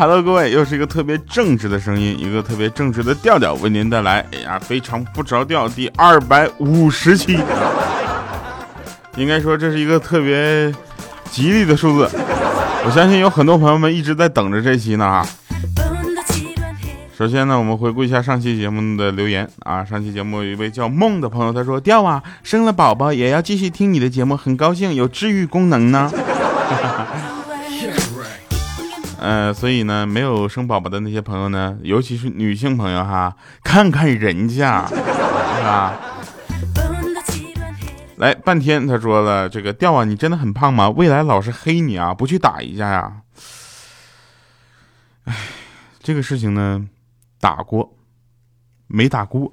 Hello，各位，又是一个特别正直的声音，一个特别正直的调调，为您带来，哎呀，非常不着调第二百五十期。应该说这是一个特别吉利的数字，我相信有很多朋友们一直在等着这期呢哈。首先呢，我们回顾一下上期节目的留言啊，上期节目有一位叫梦的朋友，他说：“调啊，生了宝宝也要继续听你的节目，很高兴有治愈功能呢。” 呃，所以呢，没有生宝宝的那些朋友呢，尤其是女性朋友哈，看看人家，是吧？来半天，他说了，这个调啊，你真的很胖吗？未来老是黑你啊，不去打一架呀？哎，这个事情呢，打过，没打过。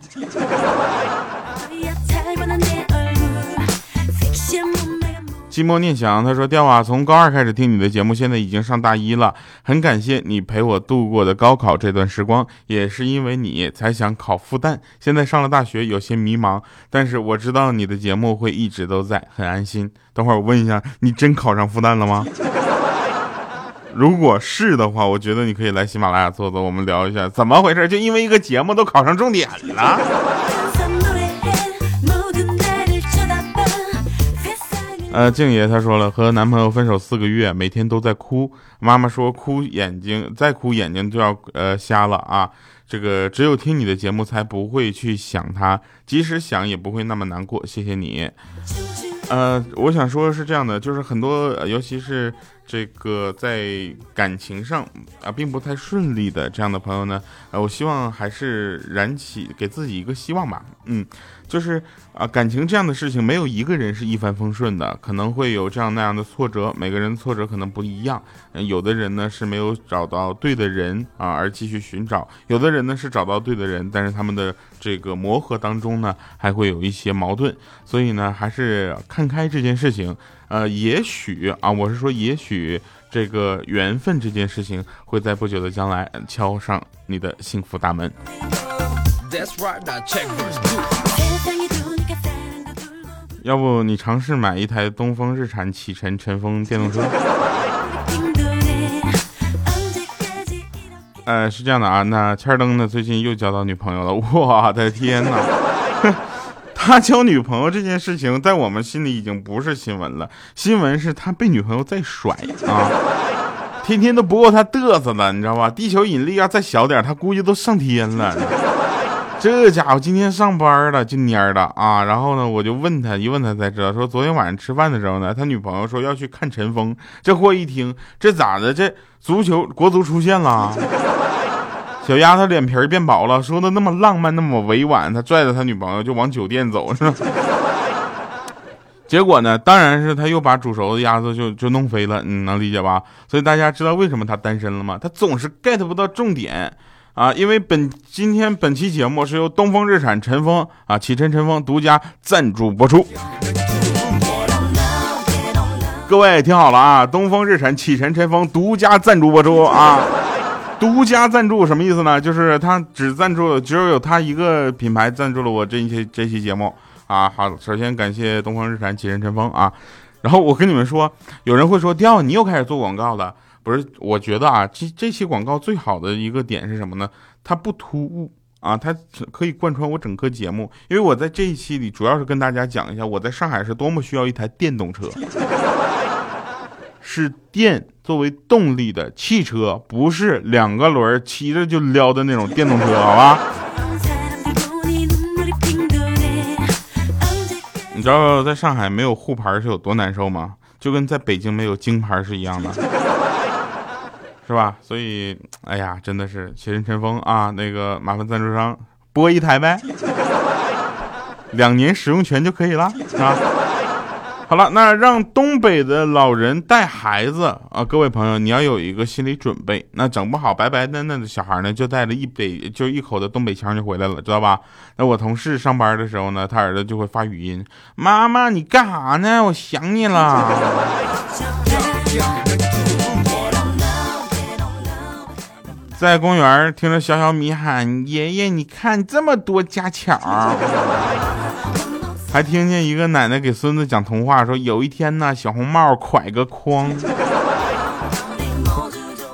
寂寞念想，他说：“调啊，从高二开始听你的节目，现在已经上大一了，很感谢你陪我度过的高考这段时光，也是因为你才想考复旦。现在上了大学，有些迷茫，但是我知道你的节目会一直都在，很安心。等会儿我问一下，你真考上复旦了吗？如果是的话，我觉得你可以来喜马拉雅坐坐，我们聊一下怎么回事，就因为一个节目都考上重点了。”呃，静爷他说了，和男朋友分手四个月，每天都在哭。妈妈说哭眼睛再哭眼睛就要呃瞎了啊。这个只有听你的节目才不会去想他，即使想也不会那么难过。谢谢你。呃，我想说的是这样的，就是很多，尤其是。这个在感情上啊，并不太顺利的这样的朋友呢，呃，我希望还是燃起给自己一个希望吧。嗯，就是啊，感情这样的事情，没有一个人是一帆风顺的，可能会有这样那样的挫折，每个人挫折可能不一样。有的人呢是没有找到对的人啊，而继续寻找；有的人呢是找到对的人，但是他们的这个磨合当中呢，还会有一些矛盾。所以呢，还是看开这件事情。呃，也许啊，我是说，也许这个缘分这件事情会在不久的将来敲上你的幸福大门。要不你尝试买一台东风日产启辰晨风电动车？呃，是这样的啊，那千登呢最近又交到女朋友了，我的天哪！他交女朋友这件事情，在我们心里已经不是新闻了。新闻是他被女朋友再甩啊，天天都不够他嘚瑟了，你知道吧？地球引力要再小点，他估计都上天了。这家伙今天上班了，就蔫的啊。然后呢，我就问他，一问他才知道，说昨天晚上吃饭的时候呢，他女朋友说要去看陈峰。这货一听，这咋的？这足球国足出现了。小丫头脸皮变薄了，说的那么浪漫，那么委婉，他拽着他女朋友就往酒店走，是吧？结果呢，当然是他又把煮熟的鸭子就就弄飞了，你能理解吧？所以大家知道为什么他单身了吗？他总是 get 不到重点啊！因为本今天本期节目是由东风日产晨风啊启辰晨风独家赞助播出。各位听好了啊，东风日产启辰晨风独家赞助播出啊！独家赞助什么意思呢？就是他只赞助，只有有他一个品牌赞助了我这一期这期节目啊。好，首先感谢东方日产启辰晨风啊。然后我跟你们说，有人会说，调你又开始做广告了？不是，我觉得啊，这这期广告最好的一个点是什么呢？它不突兀啊，它可以贯穿我整个节目。因为我在这一期里主要是跟大家讲一下，我在上海是多么需要一台电动车。是电作为动力的汽车，不是两个轮骑着就撩的那种电动车，好吧？你知道在上海没有沪牌是有多难受吗？就跟在北京没有京牌是一样的，是吧？所以，哎呀，真的是启辰晨风啊，那个麻烦赞助商播一台呗，两年使用权就可以了，啊。好了，那让东北的老人带孩子啊，各位朋友，你要有一个心理准备。那整不好，白白嫩嫩的小孩呢，就带着一北就一口的东北腔就回来了，知道吧？那我同事上班的时候呢，他儿子就会发语音：“妈妈，你干啥呢？我想你了。”在公园听着小小米喊：“爷爷，你看这么多家巧。”还听见一个奶奶给孙子讲童话，说有一天呢，小红帽挎个筐，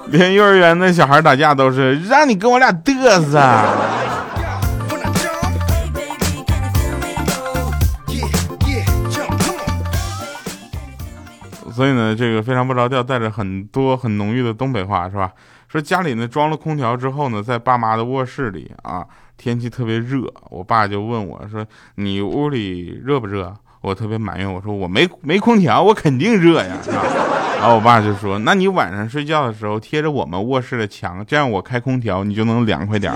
连幼儿园的小孩打架都是让你跟我俩嘚瑟。所以呢，这个非常不着调，带着很多很浓郁的东北话，是吧？说家里呢装了空调之后呢，在爸妈的卧室里啊，天气特别热，我爸就问我说：“你屋里热不热？”我特别埋怨，我说：“我没没空调，我肯定热呀。”然后我爸就说：“那你晚上睡觉的时候贴着我们卧室的墙，这样我开空调你就能凉快点。”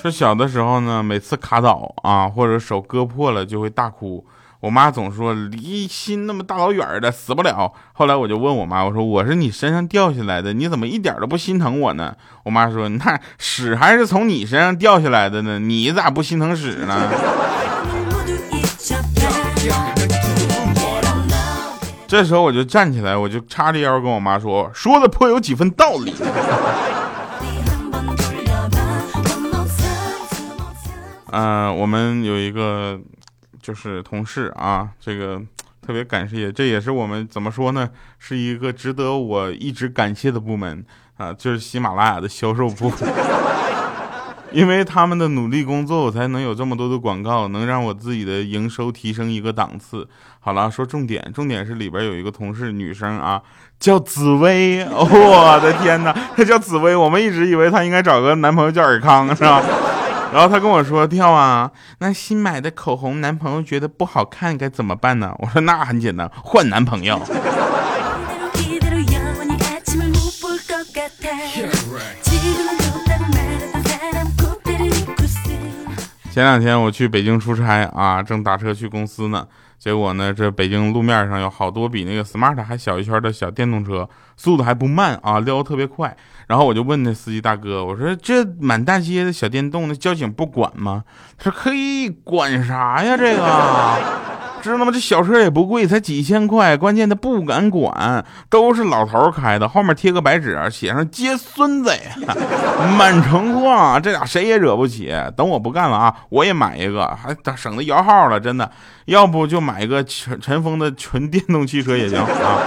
说小的时候呢，每次卡倒啊，或者手割破了，就会大哭。我妈总说离心那么大老远的死不了。后来我就问我妈，我说我是你身上掉下来的，你怎么一点都不心疼我呢？我妈说那屎还是从你身上掉下来的呢，你咋不心疼屎呢？这时候我就站起来，我就叉着腰跟我妈说，说的颇有几分道理。嗯，我们有一个就是同事啊，这个特别感谢，这也是我们怎么说呢，是一个值得我一直感谢的部门啊，就是喜马拉雅的销售部，因为他们的努力工作，我才能有这么多的广告，能让我自己的营收提升一个档次。好了，说重点，重点是里边有一个同事，女生啊，叫紫薇，我的天哪，她叫紫薇，我们一直以为她应该找个男朋友叫尔康，是吧？然后他跟我说：“跳啊，那新买的口红，男朋友觉得不好看，该怎么办呢？”我说：“那很简单，换男朋友。”前两天我去北京出差啊，正打车去公司呢。结果呢，这北京路面上有好多比那个 smart 还小一圈的小电动车，速度还不慢啊，撩特别快。然后我就问那司机大哥，我说这满大街的小电动，那交警不管吗？他说可以管啥呀？这个。知道吗？这小车也不贵，才几千块。关键他不敢管，都是老头开的，后面贴个白纸，写上接孙子，满城逛。这俩谁也惹不起。等我不干了啊，我也买一个，还省得摇号了。真的，要不就买一个陈陈峰的纯电动汽车也行啊。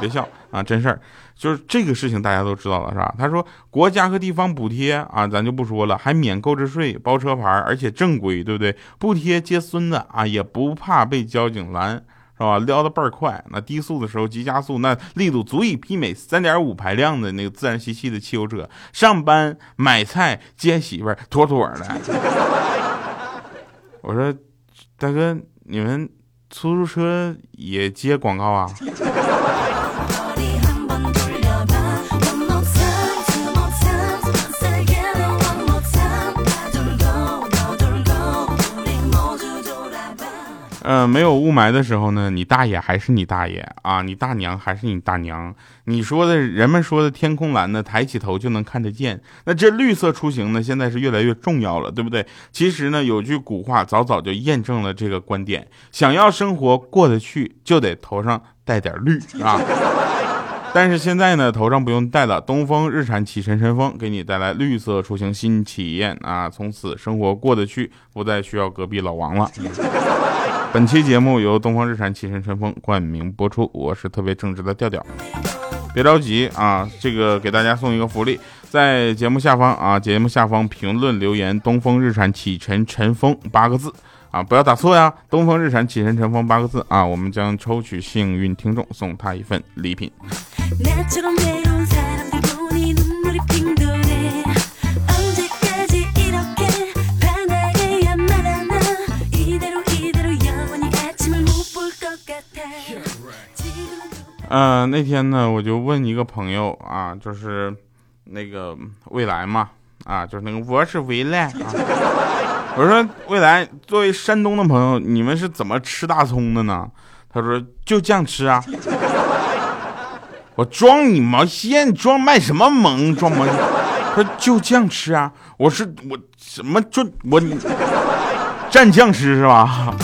别笑啊，真事儿。就是这个事情大家都知道了是吧？他说国家和地方补贴啊，咱就不说了，还免购置税、包车牌，而且正规，对不对？不贴接孙子啊，也不怕被交警拦，是吧？撩的倍儿快，那低速的时候急加速，那力度足以媲美三点五排量的那个自然吸气的汽油车。上班买菜接媳妇儿，妥妥的。我说大哥，你们出租车也接广告啊？呃，没有雾霾的时候呢，你大爷还是你大爷啊，你大娘还是你大娘。你说的人们说的天空蓝呢，抬起头就能看得见。那这绿色出行呢，现在是越来越重要了，对不对？其实呢，有句古话早早就验证了这个观点：想要生活过得去，就得头上带点绿啊。但是现在呢，头上不用戴了，东风日产启辰晨风给你带来绿色出行新体验啊！从此生活过得去，不再需要隔壁老王了。本期节目由东方日产启辰晨风冠名播出，我是特别正直的调调。别着急啊，这个给大家送一个福利，在节目下方啊，节目下方评论留言“东风日产启辰晨风”八个字啊，不要打错呀，“东风日产启辰晨风”八个字啊，我们将抽取幸运听众送他一份礼品。呃，那天呢，我就问一个朋友啊，就是那个未来嘛，啊，就是那个我是未来啊。我说未来，作为山东的朋友，你们是怎么吃大葱的呢？他说就这样吃啊。我装你毛线，装卖什么萌？装萌？他说就这样吃啊。我是我什么就我蘸酱吃是吧？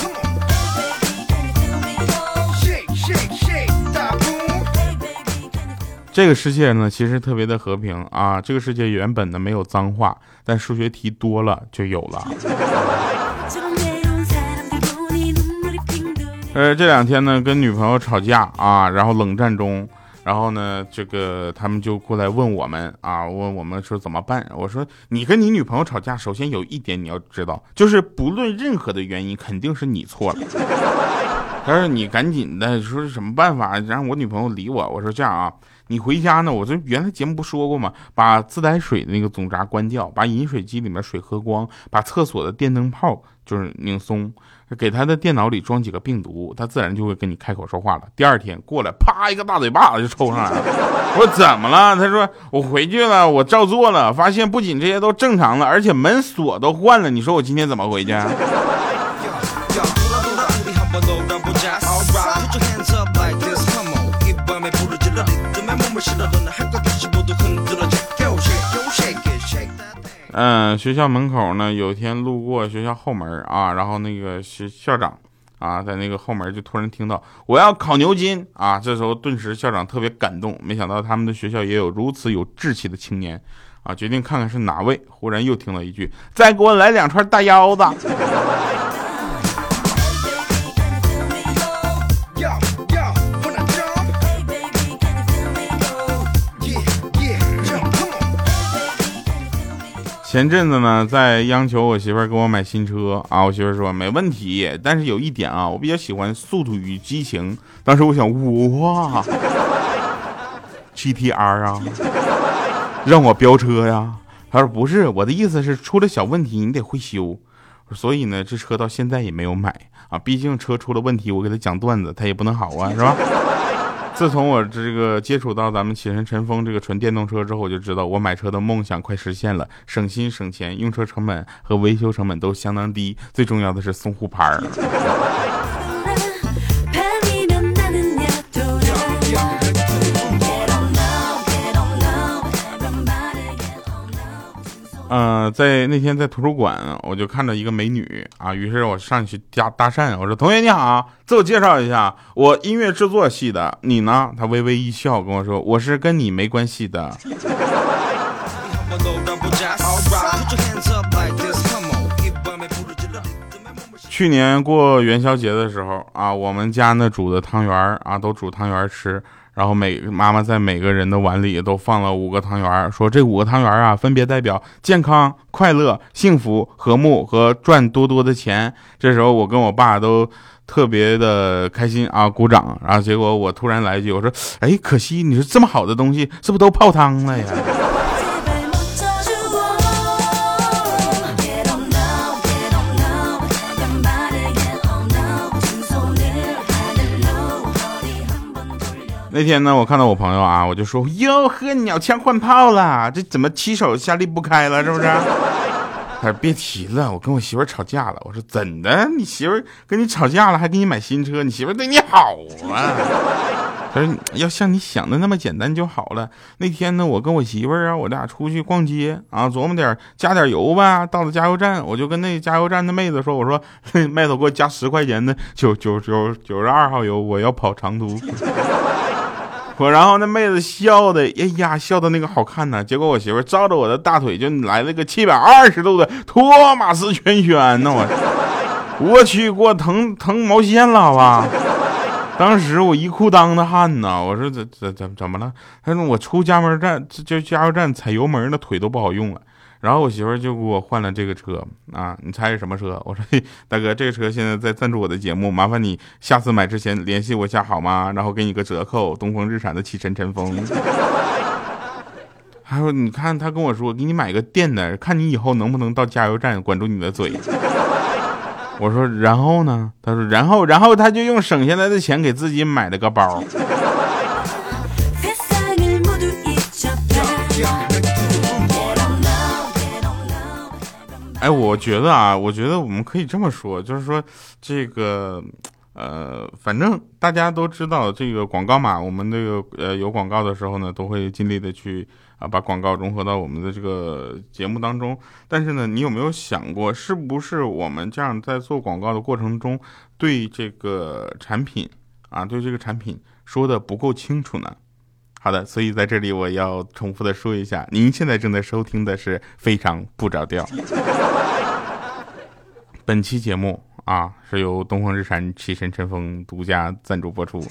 这个世界呢，其实特别的和平啊。这个世界原本呢没有脏话，但数学题多了就有了。呃，这两天呢，跟女朋友吵架啊，然后冷战中，然后呢，这个他们就过来问我们啊，问我们说怎么办？我说，你跟你女朋友吵架，首先有一点你要知道，就是不论任何的原因，肯定是你错了。他说你赶紧的说什么办法让我女朋友理我？我说这样啊，你回家呢，我这原来节目不说过吗？把自来水的那个总闸关掉，把饮水机里面水喝光，把厕所的电灯泡就是拧松，给他的电脑里装几个病毒，他自然就会跟你开口说话了。第二天过来，啪一个大嘴巴子就抽上来了。我说怎么了？他说我回去了，我照做了，发现不仅这些都正常了，而且门锁都换了。你说我今天怎么回去？嗯，学校门口呢，有一天路过学校后门啊，然后那个学校长啊，在那个后门就突然听到我要考牛津啊，这时候顿时校长特别感动，没想到他们的学校也有如此有志气的青年啊，决定看看是哪位。忽然又听到一句：“再给我来两串大腰子。”前阵子呢，在央求我媳妇儿给我买新车啊，我媳妇儿说没问题，但是有一点啊，我比较喜欢《速度与激情》。当时我想，哇，GTR 啊，让我飙车呀？他说不是，我的意思是出了小问题你得会修，所以呢，这车到现在也没有买啊，毕竟车出了问题，我给他讲段子，他也不能好啊，是吧？自从我这个接触到咱们启辰晨风这个纯电动车之后，我就知道我买车的梦想快实现了，省心省钱，用车成本和维修成本都相当低，最重要的是送沪牌儿。嗯，在那天在图书馆，我就看到一个美女啊，于是我上去搭搭讪，我说：“同学你好，自我介绍一下，我音乐制作系的，你呢？”她微微一笑跟我说：“我是跟你没关系的。”去年过元宵节的时候啊，我们家呢煮的汤圆啊，都煮汤圆吃。然后每妈妈在每个人的碗里都放了五个汤圆，说这五个汤圆啊，分别代表健康、快乐、幸福、和睦和赚多多的钱。这时候我跟我爸都特别的开心啊，鼓掌。然后结果我突然来一句，我说：“哎，可惜你说这么好的东西，是不是都泡汤了呀？”那天呢，我看到我朋友啊，我就说哟呵，鸟枪换炮了，这怎么七手下离不开了，是不是？他说别提了，我跟我媳妇吵架了。我说怎的？你媳妇跟你吵架了，还给你买新车？你媳妇对你好啊？他说要像你想的那么简单就好了。那天呢，我跟我媳妇啊，我俩出去逛街啊，琢磨点加点油吧。到了加油站，我就跟那加油站的妹子说，我说 妹子给我加十块钱的九九九九十二号油，我要跑长途。我然后那妹子笑的，哎呀，笑的那个好看呢。结果我媳妇照着我的大腿就来了个七百二十度的托马斯圈圈呢，我，我去，给我疼疼毛线了，好吧？当时我一裤裆的汗呐。我说怎怎怎怎么了？他说我出加油站就加油站踩油门那腿都不好用了。然后我媳妇就给我换了这个车啊，你猜是什么车？我说大哥，这个车现在在赞助我的节目，麻烦你下次买之前联系我一下好吗？然后给你个折扣，东风日产的启辰晨风。还有你看他跟我说给你买个电的，看你以后能不能到加油站管住你的嘴。我说然后呢？他说然后然后他就用省下来的钱给自己买了个包。哎，我觉得啊，我觉得我们可以这么说，就是说，这个，呃，反正大家都知道这个广告嘛，我们这个呃有广告的时候呢，都会尽力的去啊把广告融合到我们的这个节目当中。但是呢，你有没有想过，是不是我们这样在做广告的过程中，对这个产品啊，对这个产品说的不够清楚呢？好的，所以在这里我要重复的说一下，您现在正在收听的是非常不着调。本期节目啊，是由东风日产启辰晨风独家赞助播出。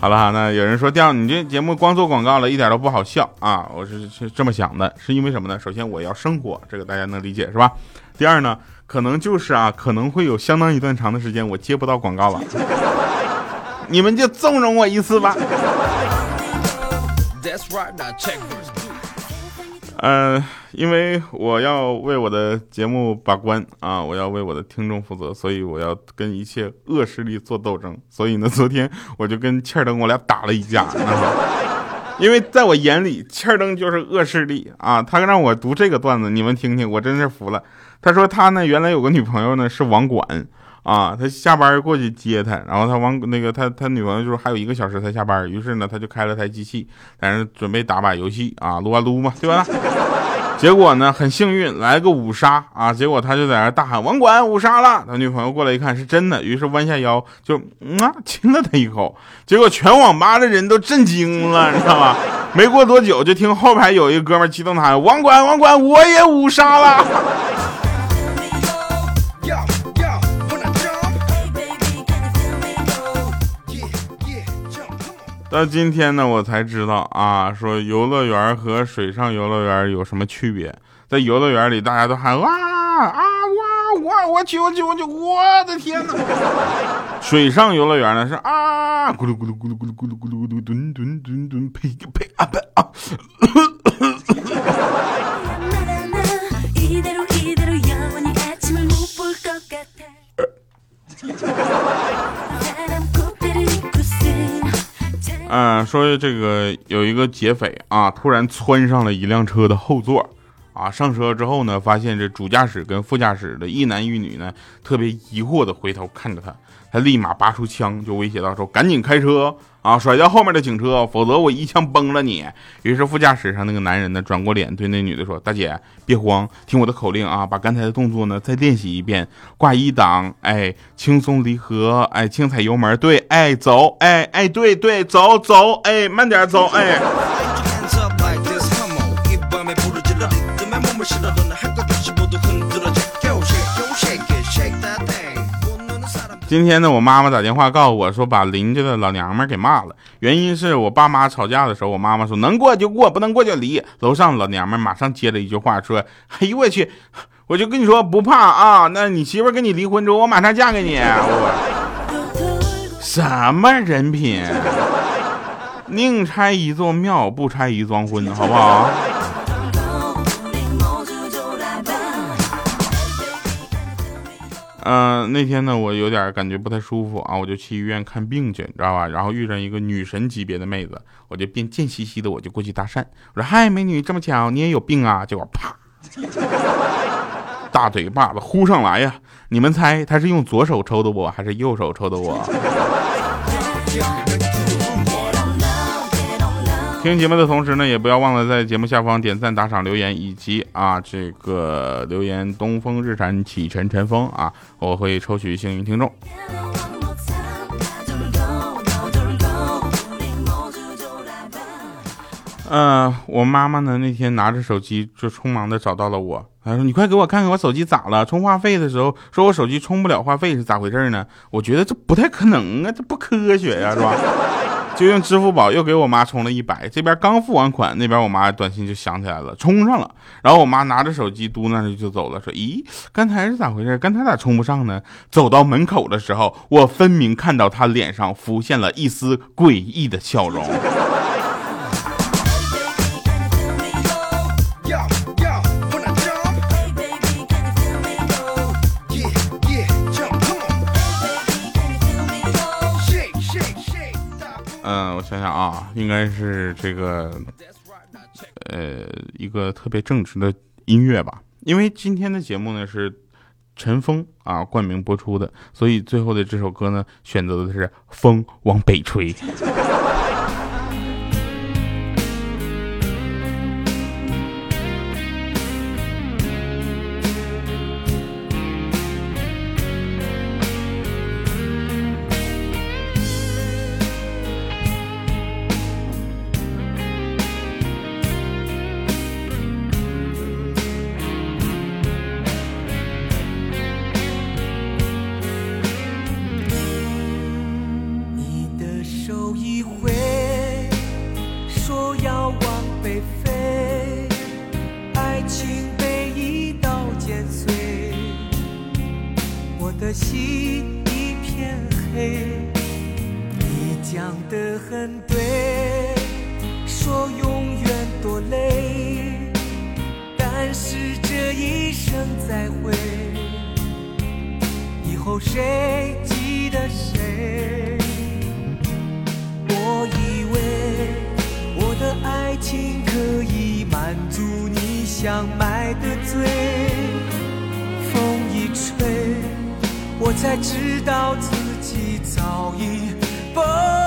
好了哈，那有人说调你这节目光做广告了，一点都不好笑啊！我是是这么想的，是因为什么呢？首先我要生活，这个大家能理解是吧？第二呢，可能就是啊，可能会有相当一段长的时间我接不到广告了，你们就纵容我一次吧。呃，因为我要为我的节目把关啊，我要为我的听众负责，所以我要跟一切恶势力做斗争。所以呢，昨天我就跟切尔登我俩打了一架，因为在我眼里，欠儿灯就是恶势力啊。他让我读这个段子，你们听听，我真是服了。他说他呢，原来有个女朋友呢是网管。啊，他下班过去接他，然后他往那个他他女朋友就是还有一个小时才下班，于是呢他就开了台机器，在那准备打把游戏啊，撸啊撸嘛，对吧？结果呢很幸运来个五杀啊，结果他就在那大喊网管五杀了，他女朋友过来一看是真的，于是弯下腰就啊亲了他一口，结果全网吧的人都震惊了，你知道吧？没过多久就听后排有一个哥们激动的喊网管网管我也五杀了。到今天呢，我才知道啊，说游乐园和水上游乐园有什么区别？在游乐园里，大家都喊哇啊哇哇，我去我去我去，我的天哪！水上游乐园呢是啊咕噜咕噜咕噜咕噜咕噜咕噜咕噜吨吨吨吨呸呸啊呸啊！说这个有一个劫匪啊，突然窜上了一辆车的后座，啊，上车之后呢，发现这主驾驶跟副驾驶的一男一女呢，特别疑惑的回头看着他。他立马拔出枪，就威胁到说：“赶紧开车啊，甩掉后面的警车，否则我一枪崩了你。”于是副驾驶上那个男人呢，转过脸对那女的说：“大姐，别慌，听我的口令啊，把刚才的动作呢再练习一遍。挂一档，哎，轻松离合，哎，轻踩油门，对，哎，走，哎，哎，对对，走走，哎，慢点走，哎。”今天呢，我妈妈打电话告诉我说，把邻居的老娘们给骂了。原因是我爸妈吵架的时候，我妈妈说能过就过，不能过就离。楼上老娘们马上接了一句话说：“ 哎呦我去，我就跟你说不怕啊，那你媳妇跟你离婚之后，我马上嫁给你。”什么人品？宁拆一座庙，不拆一桩婚，好不好？嗯，那天呢，我有点感觉不太舒服啊，我就去医院看病去，你知道吧？然后遇上一个女神级别的妹子，我就便贱兮兮的，我就过去搭讪，我说：“嗨，美女，这么巧，你也有病啊？”结果啪，大嘴巴子呼上来呀！你们猜她是用左手抽的我，还是右手抽的我？听节目的同时呢，也不要忘了在节目下方点赞、打赏、留言，以及啊这个留言“东风日产启辰晨风”啊，我会抽取幸运听众。呃，我妈妈呢那天拿着手机就匆忙的找到了我，她说：“你快给我看看我手机咋了？充话费的时候说我手机充不了话费是咋回事呢？我觉得这不太可能啊，这不科学呀，是吧？”就用支付宝又给我妈充了一百，这边刚付完款，那边我妈短信就响起来了，充上了。然后我妈拿着手机嘟囔着就走了，说：“咦，刚才是咋回事？刚才咋充不上呢？”走到门口的时候，我分明看到她脸上浮现了一丝诡异的笑容。想想啊，应该是这个，呃，一个特别正直的音乐吧。因为今天的节目呢是陈峰啊冠名播出的，所以最后的这首歌呢选择的是《风往北吹》。有谁记得谁？我以为我的爱情可以满足你想买的醉，风一吹，我才知道自己早已崩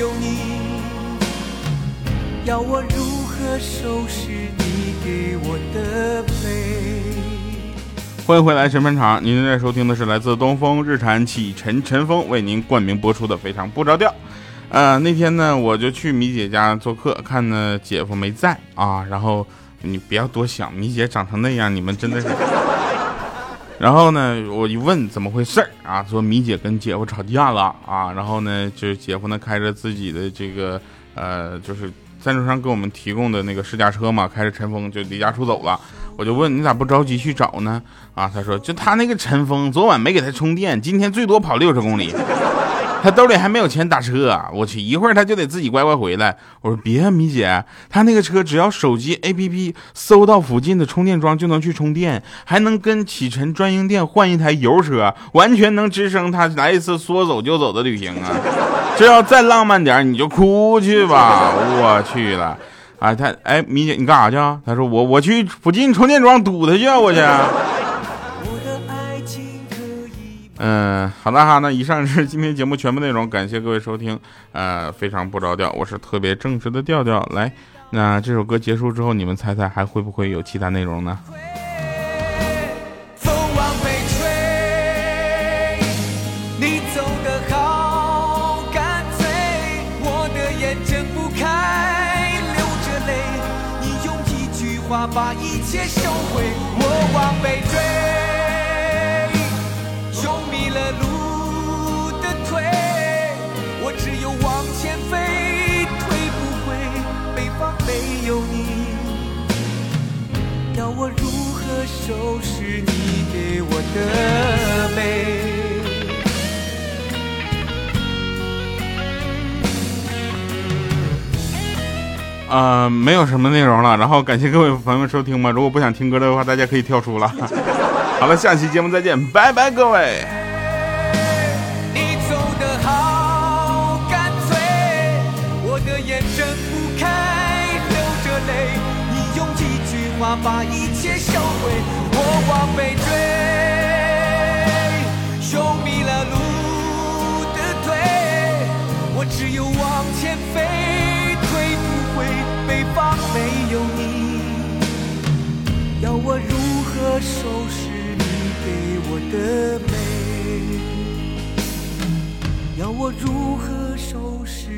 有你。要我如何收拾你给我的悲？欢迎回来，神分场。您正在收听的是来自东风日产启辰晨风为您冠名播出的《非常不着调》。呃，那天呢，我就去米姐家做客，看呢姐夫没在啊。然后你不要多想，米姐长成那样，你们真的是。然后呢，我一问怎么回事儿啊，说米姐跟姐夫吵架了啊。然后呢，就是姐夫呢开着自己的这个呃，就是赞助商给我们提供的那个试驾车嘛，开着尘封就离家出走了。我就问你咋不着急去找呢？啊，他说就他那个尘封昨晚没给他充电，今天最多跑六十公里。他兜里还没有钱打车啊！我去，一会儿他就得自己乖乖回来。我说别啊，米姐，他那个车只要手机 APP 搜到附近的充电桩就能去充电，还能跟启辰专营店换一台油车，完全能支撑他来一次说走就走的旅行啊！这要再浪漫点，你就哭去吧！我去了，啊，他哎，米姐你干啥去啊？他说我我去附近充电桩堵他去啊，我去。嗯，好的哈，那以上是今天节目全部内容，感谢各位收听，呃，非常不着调，我是特别正直的调调，来，那这首歌结束之后，你们猜猜还会不会有其他内容呢？风往北吹，你走得好干脆，我的眼睁不开，流着泪，你用一句话把一切收回，我往北追。就是你给我的美？呃，没有什么内容了，然后感谢各位朋友们收听吧。如果不想听歌的话，大家可以跳出了。好了，下期节目再见，拜拜，各位。话把一切收回，我往北追，用迷了路的腿，我只有往前飞，退不回北方没有你，要我如何收拾你给我的美？要我如何收拾